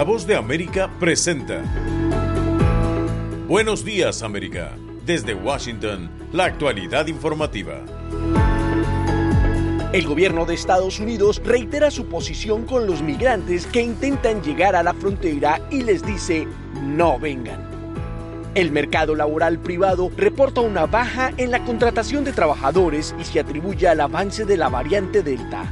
La voz de América presenta. Buenos días América. Desde Washington, la actualidad informativa. El gobierno de Estados Unidos reitera su posición con los migrantes que intentan llegar a la frontera y les dice no vengan. El mercado laboral privado reporta una baja en la contratación de trabajadores y se atribuye al avance de la variante Delta.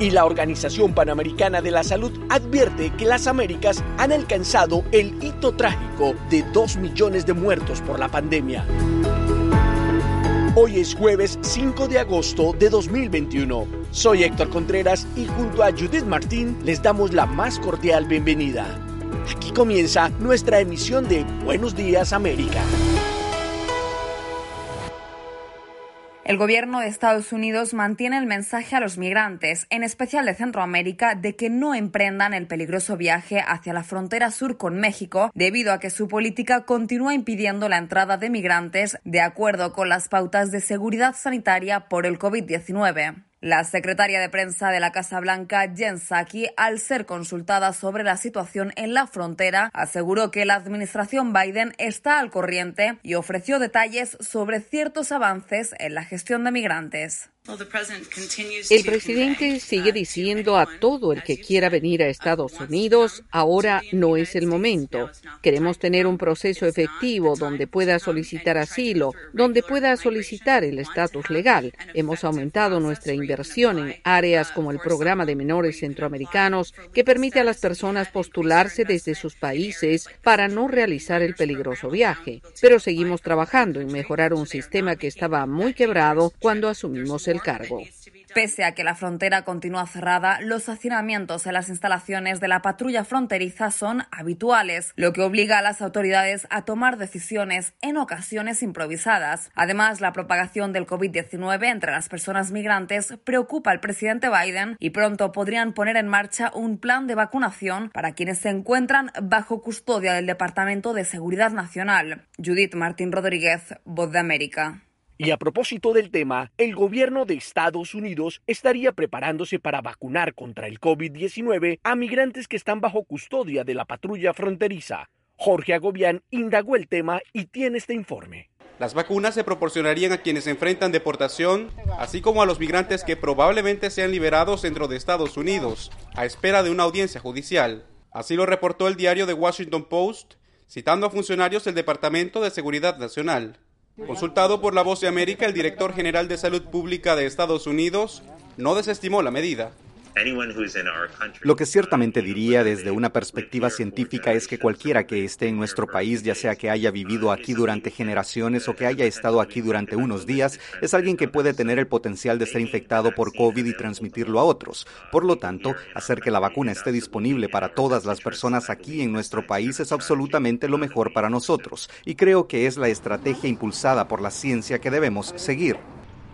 Y la Organización Panamericana de la Salud advierte que las Américas han alcanzado el hito trágico de 2 millones de muertos por la pandemia. Hoy es jueves 5 de agosto de 2021. Soy Héctor Contreras y junto a Judith Martín les damos la más cordial bienvenida. Aquí comienza nuestra emisión de Buenos Días América. El gobierno de Estados Unidos mantiene el mensaje a los migrantes, en especial de Centroamérica, de que no emprendan el peligroso viaje hacia la frontera sur con México, debido a que su política continúa impidiendo la entrada de migrantes de acuerdo con las pautas de seguridad sanitaria por el COVID-19. La secretaria de prensa de la Casa Blanca, Jen Psaki, al ser consultada sobre la situación en la frontera, aseguró que la administración Biden está al corriente y ofreció detalles sobre ciertos avances en la gestión de migrantes. El presidente sigue diciendo a todo el que quiera venir a Estados Unidos, ahora no es el momento. Queremos tener un proceso efectivo donde pueda solicitar asilo, donde pueda solicitar el estatus legal. Hemos aumentado nuestra inversión en áreas como el programa de menores centroamericanos, que permite a las personas postularse desde sus países para no realizar el peligroso viaje. Pero seguimos trabajando en mejorar un sistema que estaba muy quebrado cuando asumimos el cargo. Pese a que la frontera continúa cerrada, los hacinamientos en las instalaciones de la patrulla fronteriza son habituales, lo que obliga a las autoridades a tomar decisiones en ocasiones improvisadas. Además, la propagación del COVID-19 entre las personas migrantes preocupa al presidente Biden y pronto podrían poner en marcha un plan de vacunación para quienes se encuentran bajo custodia del Departamento de Seguridad Nacional. Judith Martín Rodríguez, Voz de América. Y a propósito del tema, el gobierno de Estados Unidos estaría preparándose para vacunar contra el COVID-19 a migrantes que están bajo custodia de la patrulla fronteriza. Jorge Agobián indagó el tema y tiene este informe. Las vacunas se proporcionarían a quienes enfrentan deportación, así como a los migrantes que probablemente sean liberados dentro de Estados Unidos, a espera de una audiencia judicial. Así lo reportó el diario The Washington Post, citando a funcionarios del Departamento de Seguridad Nacional. Consultado por La Voz de América, el director general de Salud Pública de Estados Unidos no desestimó la medida. Lo que ciertamente diría desde una perspectiva científica es que cualquiera que esté en nuestro país, ya sea que haya vivido aquí durante generaciones o que haya estado aquí durante unos días, es alguien que puede tener el potencial de ser infectado por COVID y transmitirlo a otros. Por lo tanto, hacer que la vacuna esté disponible para todas las personas aquí en nuestro país es absolutamente lo mejor para nosotros y creo que es la estrategia impulsada por la ciencia que debemos seguir.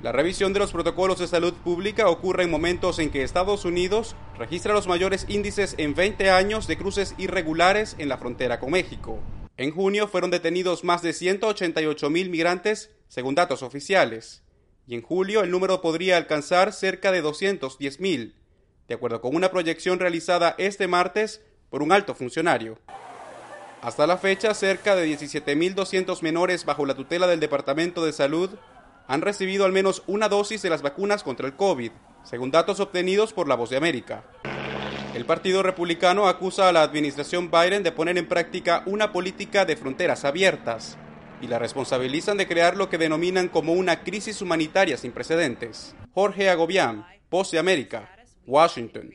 La revisión de los protocolos de salud pública ocurre en momentos en que Estados Unidos registra los mayores índices en 20 años de cruces irregulares en la frontera con México. En junio fueron detenidos más de 188 mil migrantes, según datos oficiales, y en julio el número podría alcanzar cerca de 210 mil, de acuerdo con una proyección realizada este martes por un alto funcionario. Hasta la fecha, cerca de 17.200 menores bajo la tutela del Departamento de Salud han recibido al menos una dosis de las vacunas contra el COVID, según datos obtenidos por La Voz de América. El Partido Republicano acusa a la administración Biden de poner en práctica una política de fronteras abiertas y la responsabilizan de crear lo que denominan como una crisis humanitaria sin precedentes. Jorge Agobián, Voz de América, Washington.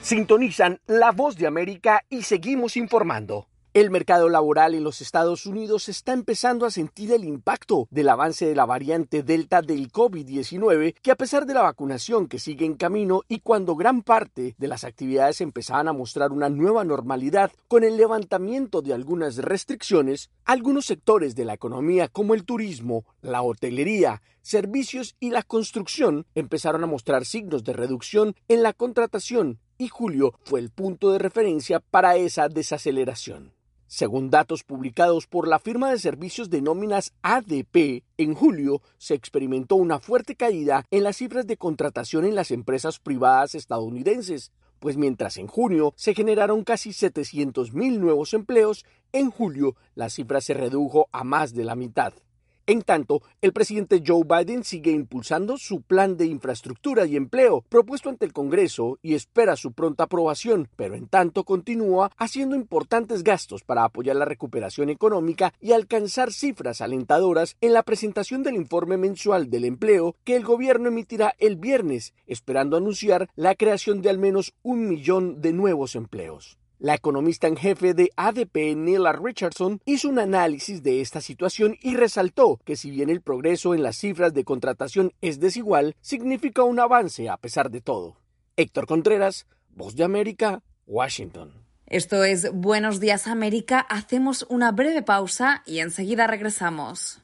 Sintonizan La Voz de América y seguimos informando. El mercado laboral en los Estados Unidos está empezando a sentir el impacto del avance de la variante Delta del COVID-19, que a pesar de la vacunación que sigue en camino y cuando gran parte de las actividades empezaban a mostrar una nueva normalidad con el levantamiento de algunas restricciones, algunos sectores de la economía como el turismo, la hotelería, servicios y la construcción empezaron a mostrar signos de reducción en la contratación y julio fue el punto de referencia para esa desaceleración. Según datos publicados por la firma de servicios de nóminas ADP, en julio se experimentó una fuerte caída en las cifras de contratación en las empresas privadas estadounidenses, pues mientras en junio se generaron casi 700.000 nuevos empleos, en julio la cifra se redujo a más de la mitad. En tanto, el presidente Joe Biden sigue impulsando su plan de infraestructura y empleo propuesto ante el Congreso y espera su pronta aprobación, pero en tanto continúa haciendo importantes gastos para apoyar la recuperación económica y alcanzar cifras alentadoras en la presentación del informe mensual del empleo que el gobierno emitirá el viernes, esperando anunciar la creación de al menos un millón de nuevos empleos. La economista en jefe de ADP, Nila Richardson, hizo un análisis de esta situación y resaltó que si bien el progreso en las cifras de contratación es desigual, significa un avance a pesar de todo. Héctor Contreras, Voz de América, Washington. Esto es Buenos Días América. Hacemos una breve pausa y enseguida regresamos.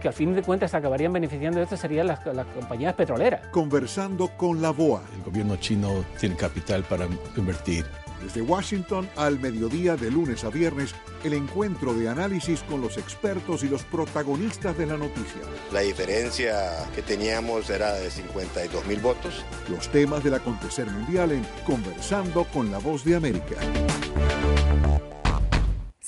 Que al fin de cuentas acabarían beneficiando de esto serían las, las, compañías petroleras. Conversando con la BOA. El gobierno chino tiene capital para invertir. Desde Washington al mediodía de lunes a viernes, el encuentro de análisis con los expertos y los protagonistas de la noticia. La diferencia que teníamos era de 52 mil votos. Los temas del acontecer mundial en Conversando con la Voz de América.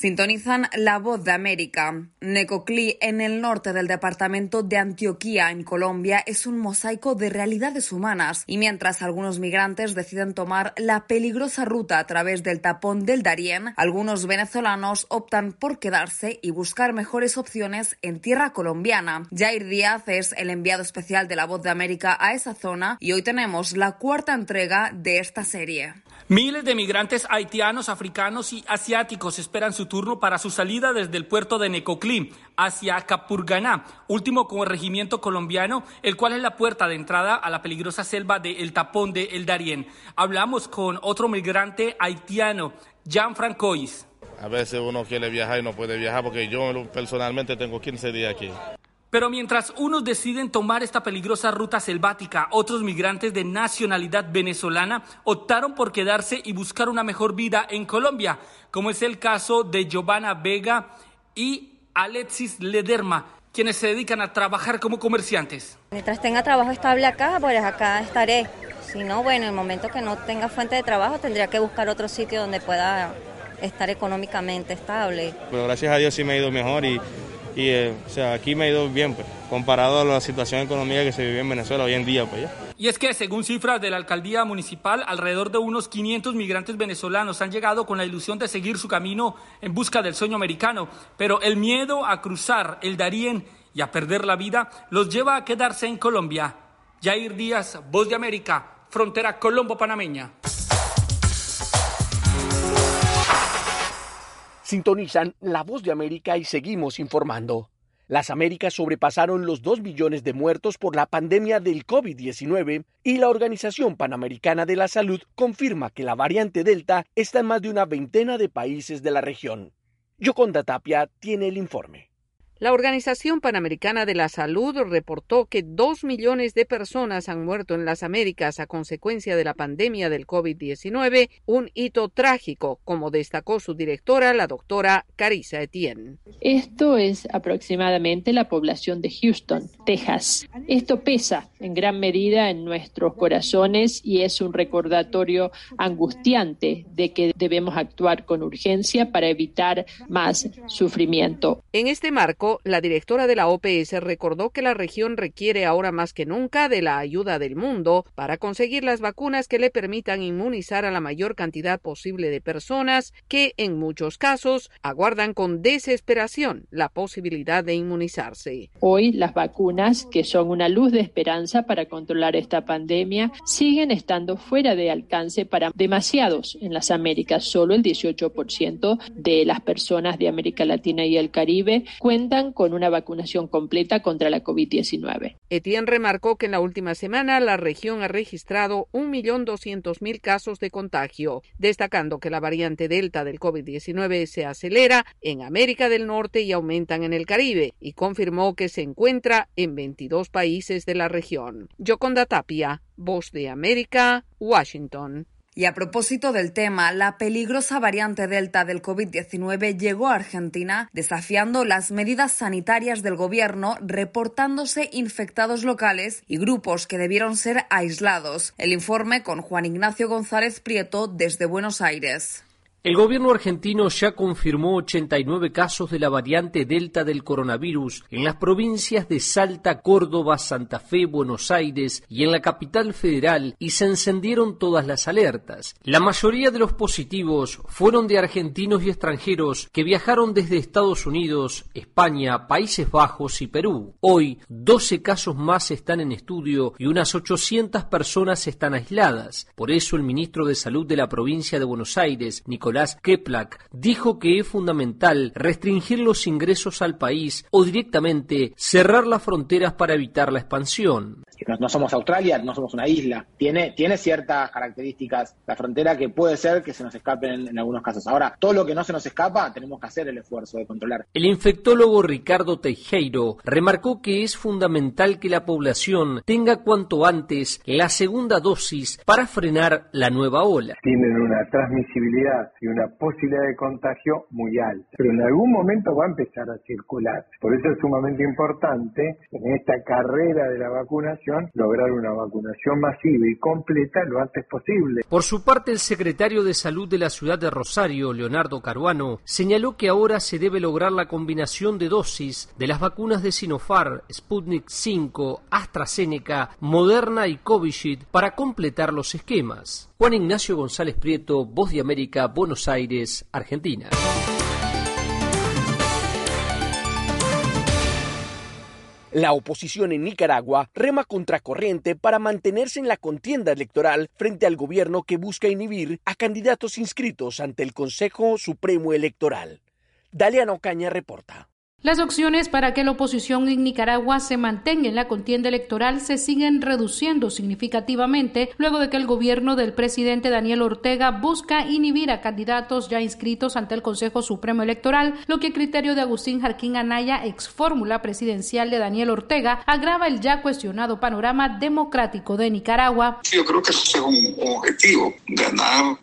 Sintonizan La Voz de América. Necoclí, en el norte del departamento de Antioquía, en Colombia, es un mosaico de realidades humanas. Y mientras algunos migrantes deciden tomar la peligrosa ruta a través del tapón del Darién, algunos venezolanos optan por quedarse y buscar mejores opciones en tierra colombiana. Jair Díaz es el enviado especial de La Voz de América a esa zona y hoy tenemos la cuarta entrega de esta serie. Miles de migrantes haitianos, africanos y asiáticos esperan su turno para su salida desde el puerto de Necoclí hacia Capurganá, último corregimiento colombiano, el cual es la puerta de entrada a la peligrosa selva de El Tapón de El Darién. Hablamos con otro migrante haitiano, Jean Francois. A veces uno quiere viajar y no puede viajar porque yo personalmente tengo 15 días aquí. Pero mientras unos deciden tomar esta peligrosa ruta selvática, otros migrantes de nacionalidad venezolana optaron por quedarse y buscar una mejor vida en Colombia, como es el caso de Giovanna Vega y Alexis Lederma, quienes se dedican a trabajar como comerciantes. Mientras tenga trabajo estable acá, pues acá estaré. Si no, bueno, en el momento que no tenga fuente de trabajo, tendría que buscar otro sitio donde pueda estar económicamente estable. Pero gracias a Dios sí me ha ido mejor y y eh, o sea, aquí me ha ido bien, pues, comparado a la situación económica que se vive en Venezuela hoy en día. Pues, ya. Y es que, según cifras de la alcaldía municipal, alrededor de unos 500 migrantes venezolanos han llegado con la ilusión de seguir su camino en busca del sueño americano, pero el miedo a cruzar el Darién y a perder la vida los lleva a quedarse en Colombia. Jair Díaz, Voz de América, frontera colombo-panameña. Sintonizan La Voz de América y seguimos informando. Las Américas sobrepasaron los 2 millones de muertos por la pandemia del COVID-19 y la Organización Panamericana de la Salud confirma que la variante Delta está en más de una veintena de países de la región. Yoconda Tapia tiene el informe. La Organización Panamericana de la Salud reportó que dos millones de personas han muerto en las Américas a consecuencia de la pandemia del COVID-19, un hito trágico, como destacó su directora, la doctora Carissa Etienne. Esto es aproximadamente la población de Houston, Texas. Esto pesa en gran medida en nuestros corazones y es un recordatorio angustiante de que debemos actuar con urgencia para evitar más sufrimiento. En este marco, La directora de la OPS recordó que la región requiere ahora más que nunca de la ayuda del mundo para conseguir las vacunas que le permitan inmunizar a la mayor cantidad posible de personas que, en muchos casos, aguardan con desesperación la posibilidad de inmunizarse. Hoy las vacunas, que son una luz de esperanza para controlar esta pandemia, siguen estando fuera de alcance para demasiados en las Américas. Solo el 18% de las personas de América Latina y el Caribe cuentan con una vacunación completa contra la COVID-19. Etienne remarcó que en la última semana la región ha registrado 1.200.000 casos de contagio, destacando que la variante Delta del COVID-19 se acelera en América del Norte y aumentan en el Caribe, y confirmó que se encuentra en 22 países de la región. Yoconda Tapia, Voz de América, Washington. Y a propósito del tema, la peligrosa variante Delta del COVID-19 llegó a Argentina desafiando las medidas sanitarias del gobierno, reportándose infectados locales y grupos que debieron ser aislados. El informe con Juan Ignacio González Prieto desde Buenos Aires. El gobierno argentino ya confirmó 89 casos de la variante Delta del coronavirus en las provincias de Salta, Córdoba, Santa Fe, Buenos Aires y en la capital federal y se encendieron todas las alertas. La mayoría de los positivos fueron de argentinos y extranjeros que viajaron desde Estados Unidos, España, Países Bajos y Perú. Hoy, 12 casos más están en estudio y unas 800 personas están aisladas. Por eso el ministro de Salud de la provincia de Buenos Aires, Nicolás Keplak dijo que es fundamental restringir los ingresos al país o directamente cerrar las fronteras para evitar la expansión. No, somos Australia, no somos una isla. Tiene, tiene ciertas características la frontera que puede ser que se nos escapen en, algunos casos. Ahora, todo lo que no se nos escapa, tenemos que hacer el esfuerzo de controlar. El infectólogo Ricardo Teijeiro remarcó que es fundamental que la población tenga cuanto antes la segunda dosis para frenar la nueva ola. Tienen una transmisibilidad y una posibilidad de contagio muy alta, pero en algún momento va a empezar a circular. Por eso es sumamente importante en esta carrera de la vacunación lograr una vacunación masiva y completa lo antes posible. Por su parte, el secretario de Salud de la ciudad de Rosario, Leonardo Caruano, señaló que ahora se debe lograr la combinación de dosis de las vacunas de Sinopharm, Sputnik 5, AstraZeneca, Moderna y Covishield para completar los esquemas. Juan Ignacio González Prieto, Voz de América, Buenos Aires, Argentina. La oposición en Nicaragua rema contracorriente para mantenerse en la contienda electoral frente al gobierno que busca inhibir a candidatos inscritos ante el Consejo Supremo Electoral. Daliano Caña reporta. Las opciones para que la oposición en Nicaragua se mantenga en la contienda electoral se siguen reduciendo significativamente luego de que el gobierno del presidente Daniel Ortega busca inhibir a candidatos ya inscritos ante el Consejo Supremo Electoral, lo que a criterio de Agustín Jarquín Anaya, ex fórmula presidencial de Daniel Ortega, agrava el ya cuestionado panorama democrático de Nicaragua. Yo creo que eso es un, objetivo, ganar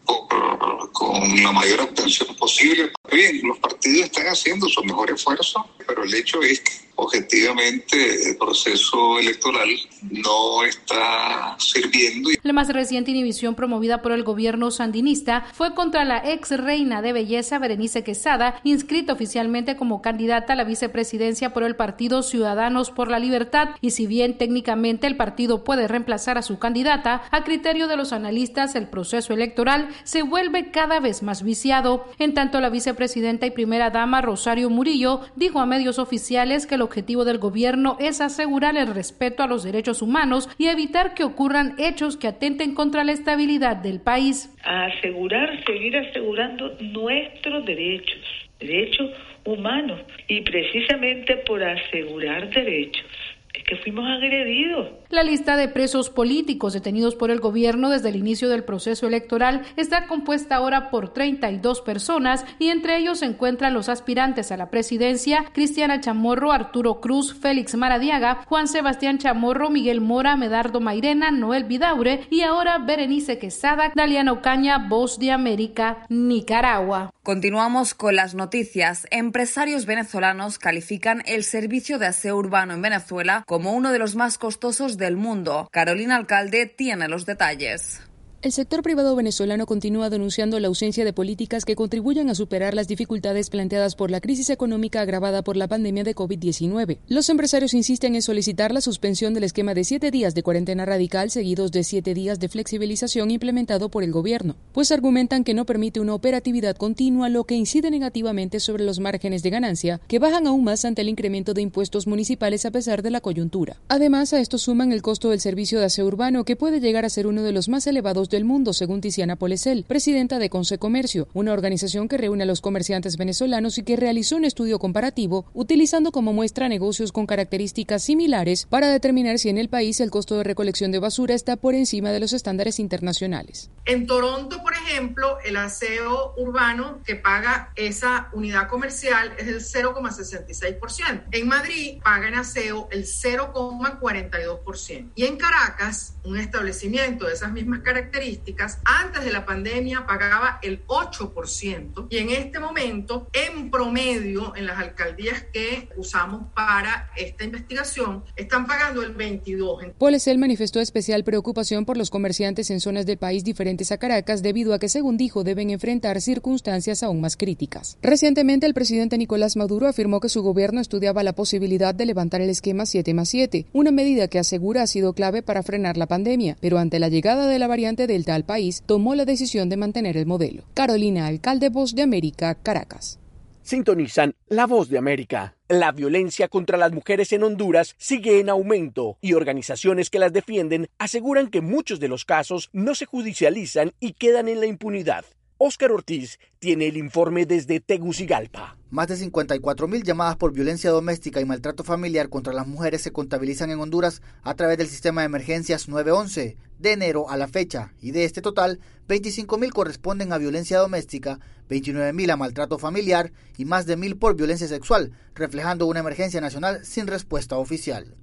con la mayor obtención posible. Bien, los partidos están haciendo su mejor esfuerzo pero el hecho es objetivamente el proceso electoral no está sirviendo. La más reciente inhibición promovida por el gobierno sandinista fue contra la ex reina de belleza Berenice Quesada, inscrita oficialmente como candidata a la vicepresidencia por el partido Ciudadanos por la Libertad, y si bien técnicamente el partido puede reemplazar a su candidata, a criterio de los analistas el proceso electoral se vuelve cada vez más viciado. En tanto, la vicepresidenta y primera dama Rosario Murillo dijo a medios oficiales que objetivo del gobierno es asegurar el respeto a los derechos humanos y evitar que ocurran hechos que atenten contra la estabilidad del país. Asegurar, seguir asegurando nuestros derechos, derechos humanos, y precisamente por asegurar derechos es que fuimos agredidos. La lista de presos políticos detenidos por el gobierno desde el inicio del proceso electoral está compuesta ahora por 32 personas y entre ellos se encuentran los aspirantes a la presidencia Cristiana Chamorro, Arturo Cruz, Félix Maradiaga, Juan Sebastián Chamorro, Miguel Mora, Medardo Mairena, Noel Vidaure y ahora Berenice Quesada, Daliano Caña, Voz de América, Nicaragua. Continuamos con las noticias. Empresarios venezolanos califican el servicio de aseo urbano en Venezuela como uno de los más costosos del mundo. Carolina Alcalde tiene los detalles. El sector privado venezolano continúa denunciando la ausencia de políticas que contribuyan a superar las dificultades planteadas por la crisis económica agravada por la pandemia de COVID-19. Los empresarios insisten en solicitar la suspensión del esquema de siete días de cuarentena radical seguidos de siete días de flexibilización implementado por el gobierno, pues argumentan que no permite una operatividad continua, lo que incide negativamente sobre los márgenes de ganancia, que bajan aún más ante el incremento de impuestos municipales a pesar de la coyuntura. Además, a esto suman el costo del servicio de aseo urbano, que puede llegar a ser uno de los más elevados del mundo, según Tiziana Polesel, presidenta de Conce Comercio, una organización que reúne a los comerciantes venezolanos y que realizó un estudio comparativo utilizando como muestra negocios con características similares para determinar si en el país el costo de recolección de basura está por encima de los estándares internacionales. En Toronto, por ejemplo, el aseo urbano que paga esa unidad comercial es el 0,66%. En Madrid paga en aseo el 0,42%. Y en Caracas, un establecimiento de esas mismas características, antes de la pandemia pagaba el 8% y en este momento, en promedio, en las alcaldías que usamos para esta investigación, están pagando el 22%. Polesel manifestó especial preocupación por los comerciantes en zonas del país diferentes a Caracas debido a que, según dijo, deben enfrentar circunstancias aún más críticas. Recientemente, el presidente Nicolás Maduro afirmó que su gobierno estudiaba la posibilidad de levantar el esquema 7 más 7, una medida que asegura ha sido clave para frenar la pandemia, pero ante la llegada de la variante de Delta al país, tomó la decisión de mantener el modelo. Carolina Alcalde, Voz de América, Caracas. Sintonizan La Voz de América. La violencia contra las mujeres en Honduras sigue en aumento y organizaciones que las defienden aseguran que muchos de los casos no se judicializan y quedan en la impunidad. Óscar Ortiz tiene el informe desde Tegucigalpa. Más de 54 mil llamadas por violencia doméstica y maltrato familiar contra las mujeres se contabilizan en Honduras a través del sistema de emergencias 911 de enero a la fecha y de este total 25 mil corresponden a violencia doméstica, 29 mil a maltrato familiar y más de mil por violencia sexual, reflejando una emergencia nacional sin respuesta oficial.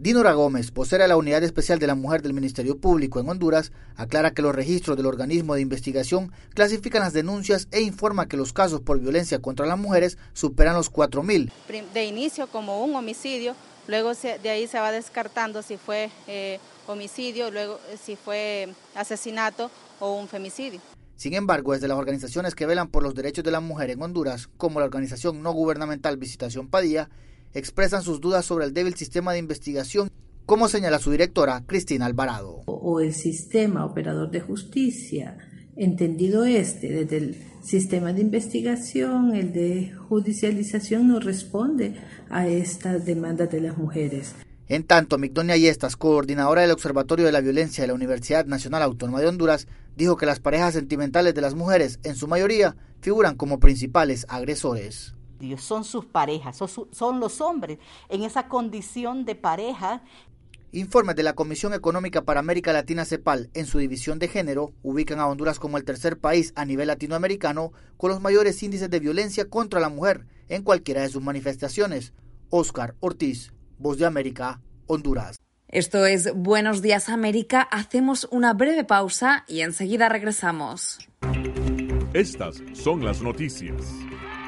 Dinora Gómez, vocera de la Unidad Especial de la Mujer del Ministerio Público en Honduras, aclara que los registros del organismo de investigación clasifican las denuncias e informa que los casos por violencia contra las mujeres superan los 4.000. De inicio como un homicidio, luego de ahí se va descartando si fue eh, homicidio, luego eh, si fue asesinato o un femicidio. Sin embargo, desde las organizaciones que velan por los derechos de la mujer en Honduras, como la organización no gubernamental Visitación Padilla, expresan sus dudas sobre el débil sistema de investigación, como señala su directora, Cristina Alvarado. O el sistema operador de justicia, entendido este, desde el sistema de investigación, el de judicialización, no responde a estas demandas de las mujeres. En tanto, Migdonia Yestas, coordinadora del Observatorio de la Violencia de la Universidad Nacional Autónoma de Honduras, dijo que las parejas sentimentales de las mujeres, en su mayoría, figuran como principales agresores. Son sus parejas, son, los hombres en esa condición de pareja Informes de la Comisión Económica para América Latina CEPAL en su división de género ubican a Honduras como el tercer país a nivel latinoamericano con los mayores índices de violencia contra la mujer en cualquiera de sus manifestaciones. Oscar Ortiz, Voz de América, Honduras. Esto es Buenos Días América. Hacemos una breve pausa y enseguida regresamos. Estas son las noticias.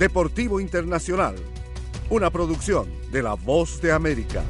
Deportivo Internacional, una producción de La Voz de América.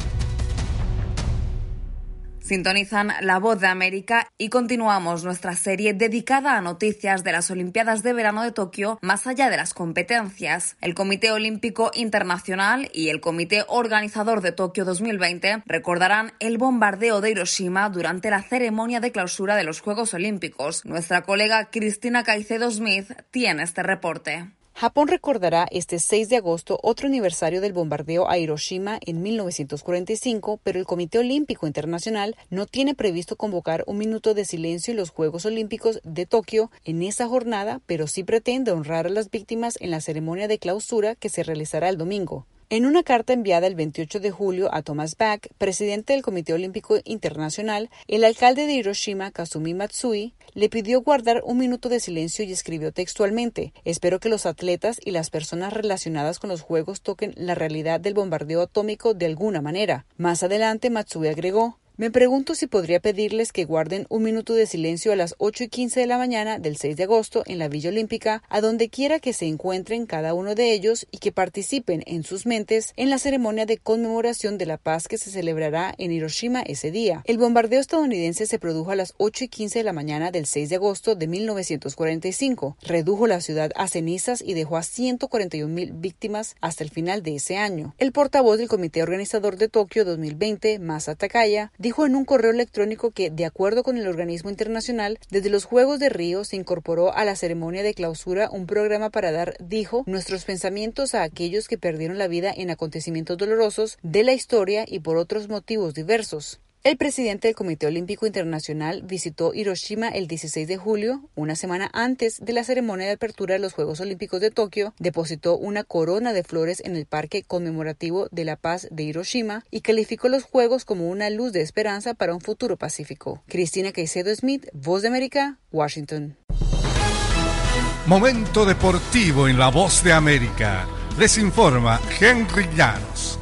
Sintonizan La Voz de América y continuamos nuestra serie dedicada a noticias de las Olimpiadas de Verano de Tokio más allá de las competencias. El Comité Olímpico Internacional y el Comité Organizador de Tokio 2020 recordarán el bombardeo de Hiroshima durante la ceremonia de clausura de los Juegos Olímpicos. Nuestra colega Cristina Caicedo Smith tiene este reporte. Japón recordará este 6 de agosto otro aniversario del bombardeo a Hiroshima en 1945, pero el Comité Olímpico Internacional no tiene previsto convocar un minuto de silencio en los Juegos Olímpicos de Tokio en esa jornada, pero sí pretende honrar a las víctimas en la ceremonia de clausura que se realizará el domingo. En una carta enviada el 28 de julio a Thomas Bach, presidente del Comité Olímpico Internacional, el alcalde de Hiroshima, Kazumi Matsui, le pidió guardar un minuto de silencio y escribió textualmente, espero que los atletas y las personas relacionadas con los Juegos toquen la realidad del bombardeo atómico de alguna manera. Más adelante, Matsui agregó, me pregunto si podría pedirles que guarden un minuto de silencio a las 8 y 15 de la mañana del 6 de agosto en la Villa Olímpica, a donde quiera que se encuentren cada uno de ellos y que participen en sus mentes en la ceremonia de conmemoración de la paz que se celebrará en Hiroshima ese día. El bombardeo estadounidense se produjo a las 8 y 15 de la mañana del 6 de agosto de 1945. Redujo la ciudad a cenizas y dejó a 141 mil víctimas hasta el final de ese año. El portavoz del Comité Organizador de Tokio 2020, Masa Takaya, dijo en un correo electrónico que, de acuerdo con el organismo internacional, desde los Juegos de Río se incorporó a la ceremonia de clausura un programa para dar, dijo, nuestros pensamientos a aquellos que perdieron la vida en acontecimientos dolorosos de la historia y por otros motivos diversos. El presidente del Comité Olímpico Internacional visitó Hiroshima el 16 de julio, una semana antes de la ceremonia de apertura de los Juegos Olímpicos de Tokio, depositó una corona de flores en el Parque Conmemorativo de la Paz de Hiroshima y calificó los Juegos como una luz de esperanza para un futuro pacífico. Cristina Caicedo Smith, Voz de América, Washington. Momento deportivo en la Voz de América. Les informa Henry Llanos.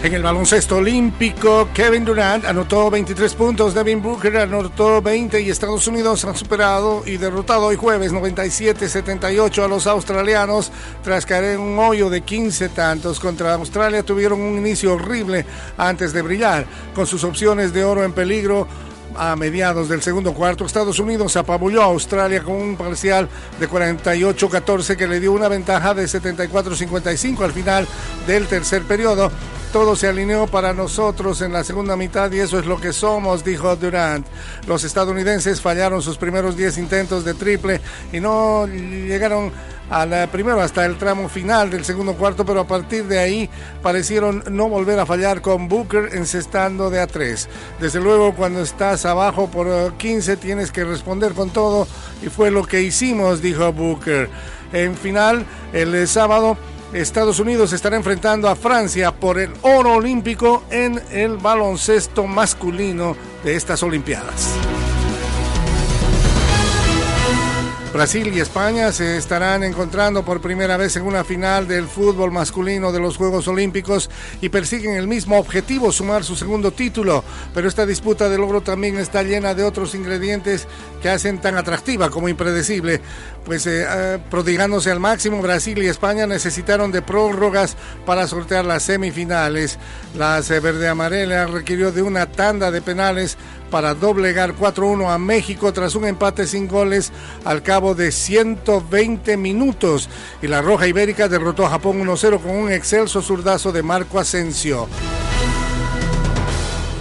En el baloncesto olímpico, Kevin Durant anotó 23 puntos, Devin Booker anotó 20 y Estados Unidos han superado y derrotado hoy jueves 97-78 a los australianos tras caer en un hoyo de 15 tantos. Contra Australia tuvieron un inicio horrible antes de brillar, con sus opciones de oro en peligro a mediados del segundo cuarto, Estados Unidos apabulló a Australia con un parcial de 48-14 que le dio una ventaja de 74-55 al final del tercer periodo. Todo se alineó para nosotros en la segunda mitad y eso es lo que somos, dijo Durant. Los estadounidenses fallaron sus primeros 10 intentos de triple y no llegaron al primero hasta el tramo final del segundo cuarto, pero a partir de ahí parecieron no volver a fallar con Booker encestando de a tres. Desde luego, cuando estás abajo por 15 tienes que responder con todo y fue lo que hicimos, dijo Booker. En final, el sábado. Estados Unidos estará enfrentando a Francia por el oro olímpico en el baloncesto masculino de estas Olimpiadas. Brasil y España se estarán encontrando por primera vez en una final del fútbol masculino de los Juegos Olímpicos y persiguen el mismo objetivo, sumar su segundo título. Pero esta disputa de logro también está llena de otros ingredientes que hacen tan atractiva como impredecible. Pues eh, eh, prodigándose al máximo, Brasil y España necesitaron de prórrogas para sortear las semifinales. La verde amarela requirió de una tanda de penales para doblegar 4-1 a México tras un empate sin goles al cabo de 120 minutos. Y la Roja Ibérica derrotó a Japón 1-0 con un excelso zurdazo de Marco Asensio.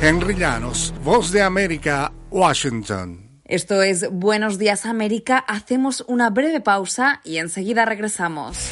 Henry Llanos, Voz de América, Washington. Esto es Buenos Días América. Hacemos una breve pausa y enseguida regresamos.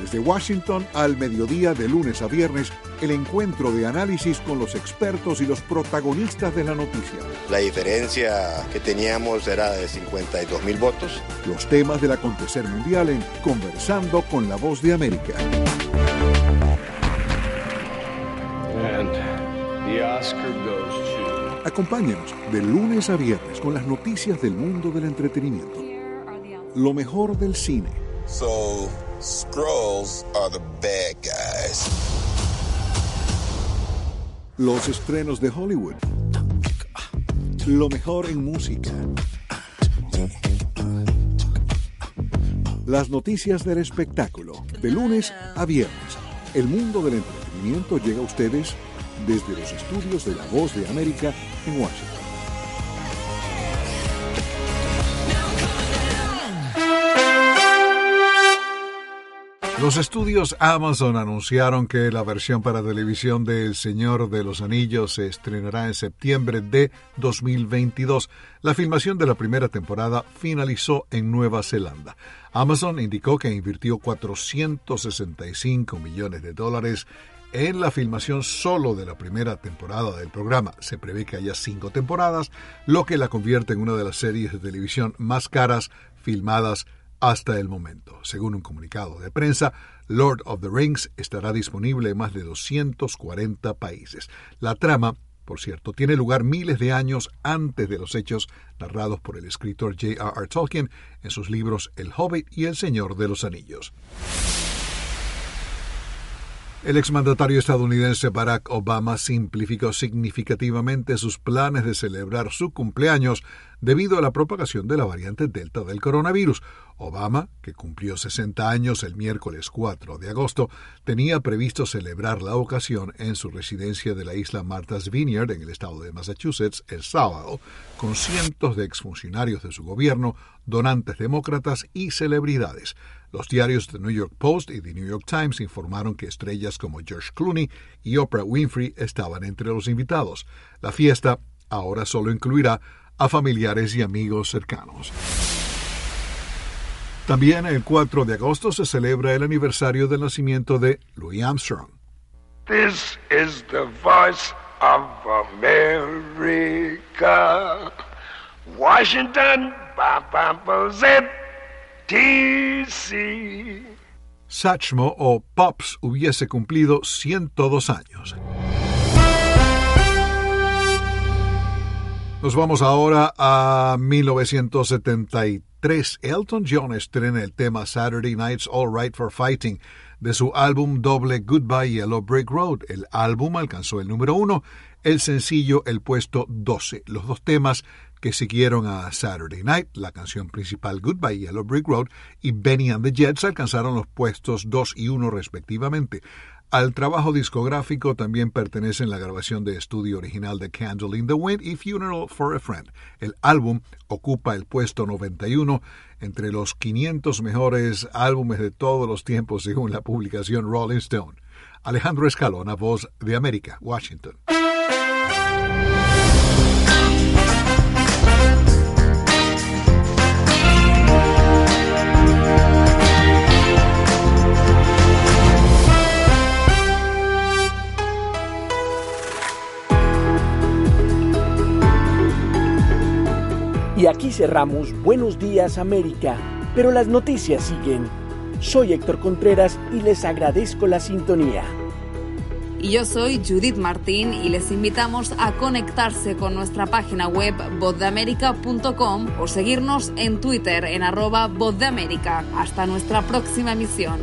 desde Washington al mediodía de lunes a viernes, el encuentro de análisis con los expertos y los protagonistas de la noticia. La diferencia que teníamos era de 52 mil votos. Los temas del acontecer mundial en Conversando con la Voz de América. Acompáñenos de lunes a viernes con las noticias del mundo del entretenimiento. Lo mejor del cine. Scrolls are the bad guys. Los estrenos de Hollywood. Lo mejor en música. Las noticias del espectáculo. De lunes a viernes. El mundo del entretenimiento llega a ustedes desde los estudios de La Voz de América en Washington. Los estudios Amazon anunciaron que la versión para televisión de El Señor de los Anillos se estrenará en septiembre de 2022. La filmación de la primera temporada finalizó en Nueva Zelanda. Amazon indicó que invirtió 465 millones de dólares en la filmación solo de la primera temporada del programa. Se prevé que haya cinco temporadas, lo que la convierte en una de las series de televisión más caras filmadas hasta el momento. Según un comunicado de prensa, Lord of the Rings estará disponible en más de 240 países. La trama, por cierto, tiene lugar miles de años antes de los hechos narrados por el escritor J.R.R. Tolkien en sus libros El Hobbit y El Señor de los Anillos. El exmandatario estadounidense Barack Obama simplificó significativamente sus planes de celebrar su cumpleaños debido a la propagación de la variante Delta del coronavirus. Obama, que cumplió 60 años el miércoles 4 de agosto, tenía previsto celebrar la ocasión en su residencia de la isla Martha's Vineyard en el estado de Massachusetts el sábado, con cientos de exfuncionarios de su gobierno, donantes demócratas y celebridades. Los diarios The New York Post y The New York Times informaron que estrellas como George Clooney y Oprah Winfrey estaban entre los invitados. La fiesta ahora solo incluirá a familiares y amigos cercanos. También el 4 de agosto se celebra el aniversario del nacimiento de Louis Armstrong. This is the voice of America. Washington, Satchmo o Pops hubiese cumplido 102 años. Nos vamos ahora a 1973. Elton John estrena el tema Saturday Night's All Right for Fighting de su álbum doble Goodbye Yellow Brick Road. El álbum alcanzó el número uno, el sencillo el puesto 12. Los dos temas que siguieron a Saturday Night, la canción principal Goodbye Yellow Brick Road y Benny and the Jets alcanzaron los puestos 2 y 1 respectivamente. Al trabajo discográfico también pertenecen la grabación de estudio original de Candle in the Wind y Funeral for a Friend. El álbum ocupa el puesto 91 entre los 500 mejores álbumes de todos los tiempos según la publicación Rolling Stone. Alejandro Escalona, voz de América, Washington. Aquí cerramos Buenos Días América, pero las noticias siguen. Soy Héctor Contreras y les agradezco la sintonía. Y yo soy Judith Martín y les invitamos a conectarse con nuestra página web vozdeamerica.com o seguirnos en Twitter en arroba vozdeamerica. Hasta nuestra próxima emisión.